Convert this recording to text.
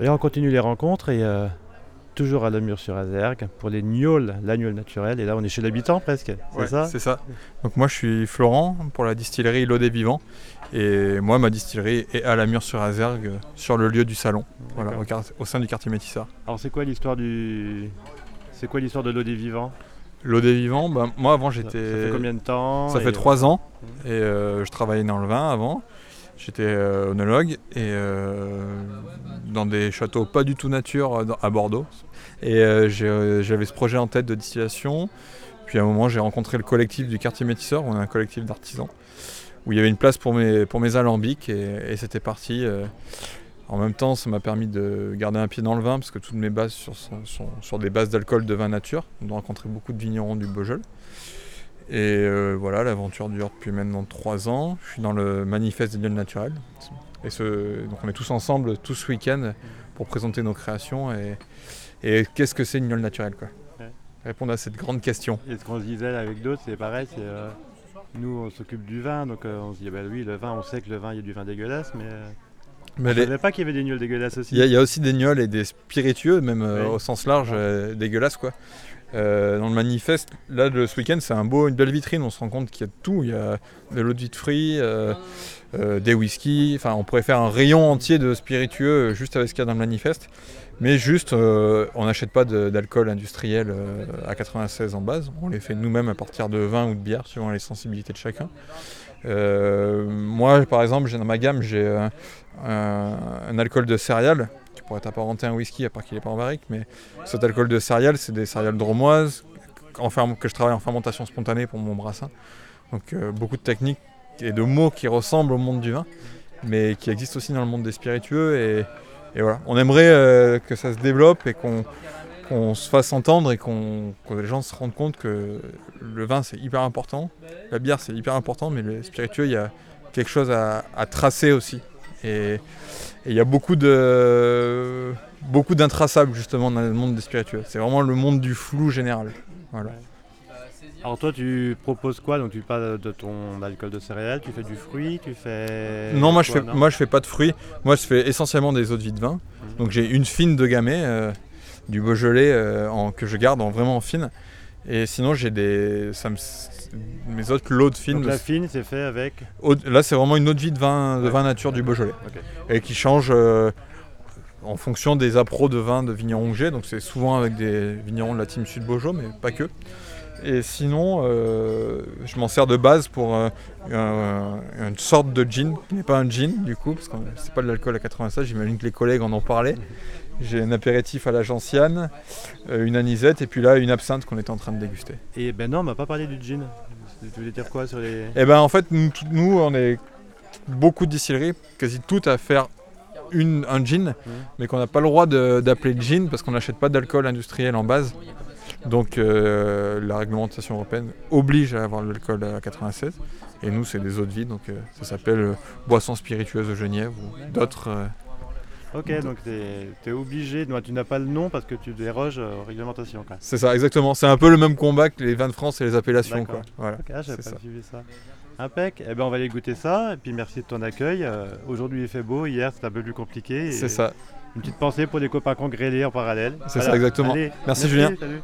Et on continue les rencontres et euh, toujours à la mur sur Azergue pour les gnôles, l'agneau naturel. Et là, on est chez l'habitant presque, c'est Ouais, ça? C'est ça. Donc moi je suis Florent pour la distillerie L'Eau des Vivants. Et moi ma distillerie est à la mur sur Azergue, euh, sur le lieu du salon, voilà, au, sein du quartier Métissard. Alors, c'est quoi l'histoire du. C'est quoi l'histoire de l'eau des vivants? L'Eau des Vivants, bah, moi avant j'étais. Ça fait combien de temps Ça fait trois ans et euh, je travaillais dans le vin avant. J'étais euh, onologue et euh, dans des châteaux pas du tout nature euh, à Bordeaux. Et euh, euh, j'avais ce projet en tête de distillation. Puis à un moment, j'ai rencontré le collectif du quartier Métisseur, on est un collectif d'artisans, où il y avait une place pour mes, alambics et, c'était parti. euh. En même temps, ça m'a permis de garder un pied dans le vin parce que toutes mes bases sont sur des bases d'alcool de vin nature. On a rencontré beaucoup de vignerons du Beaujolais. Et euh, voilà, l'aventure dure depuis maintenant trois ans. Je suis dans le manifeste des lieux naturels. Et ce, donc on est tous ensemble, tous ce week-end, pour présenter nos créations. Et, et qu'est-ce que c'est une gnôle naturelle quoi Ouais. Répondre à cette grande question. Et ce qu'on se disait avec d'autres, c'est pareil, c'est euh, nous on s'occupe du vin, donc euh, on se dit bah oui le vin, on sait que le vin il y a du vin dégueulasse, mais Mais je les- savais pas qu'il y avait des gnôles dégueulasses aussi. Il y, a- il y a aussi des gnôles et des spiritueux, même au sens large, dégueulasses quoi. Euh, dans le manifeste, là ce week-end, c'est une belle vitrine. On se rend compte qu'il y a tout. Il y a de l'eau de vie de euh, euh, des whiskies. Enfin, on pourrait faire un rayon entier de spiritueux juste avec ce qu'il y a dans le manifeste. Mais juste, on n'achète pas d'alcool industriel à 96 en base. On les fait nous-mêmes à partir de vin ou de bière, suivant les sensibilités de chacun. Moi, par exemple, dans ma gamme, j'ai un alcool de céréales qui pourrait être apparenté à un whisky, à part qu'il n'est pas en barrique. Mais cet alcool de céréales, c'est des céréales dromoises en que je travaille en fermentation spontanée pour mon brassin. Donc euh, beaucoup de techniques et de mots qui ressemblent au monde du vin, mais qui existent aussi dans le monde des spiritueux. Et, voilà, on aimerait euh, que ça se développe et qu'on se fasse entendre et qu'on que les gens se rendent compte que le vin c'est hyper important, la bière c'est hyper important, mais le spiritueux il y a quelque chose à tracer aussi. Et il y a beaucoup de beaucoup d'intraçables justement dans le monde des spiritueux. C'est vraiment le monde du flou général. Voilà. Alors toi tu proposes quoi? Donc tu parles de ton alcool de céréales, tu fais du fruit, tu fais... Non, moi je fais, non? moi je fais pas de fruits. Moi je fais essentiellement des eaux de vie de vin. Mhm. Donc j'ai une fine de gamay, euh, du Beaujolais euh, en- que je garde en vraiment en fine. Et sinon j'ai des, ça me- mes autres lots de fines. Donc la fine c'est fait avec... là c'est vraiment une de vie de vin, de Ouais. vin nature du Beaujolais et qui change euh, en fonction des appros de vin de vignerons que j'ai. Donc c'est souvent avec des vignerons de la team Sud Beaujolais, mais pas que. Et sinon, euh, je m'en sers de base pour euh, un- une sorte de gin, qui n'est pas un gin du coup, parce que c'est pas de l'alcool à 96, j'imagine que les collègues en ont parlé. J'ai un apéritif à la gentiane, euh, une anisette, et puis là une absinthe qu'on était en train de déguster. Et ben non on m'a pas parlé du gin. Tu voulais dire quoi sur les... Et ben en fait, nous, on est beaucoup de distilleries, quasi toutes à faire une, un gin, mais qu'on n'a pas le droit d'appeler gin parce qu'on n'achète pas d'alcool industriel en base. Donc euh, la réglementation européenne oblige à avoir de l'alcool à 96. Et nous, c'est des eaux de vie, donc euh, ça s'appelle euh, boisson spiritueuse de Genève ou d'autres. Ok donc t'es es obligé, non, tu n'as pas le nom parce que tu déroges aux réglementations. C'est ça, exactement. C'est un peu le même combat que les vins de France et les appellations. Quoi. Voilà. Ok, ah, j'avais pas ça. suivi ça. Impec, eh ben on va aller goûter ça, et puis merci de ton accueil. Euh, Aujourd'hui il fait beau, hier c'était un peu plus compliqué. C'est ça. Une petite pensée pour les copains qu'on grêlés en parallèle. C'est ça, exactement. Allez, Merci, Julien. Salut.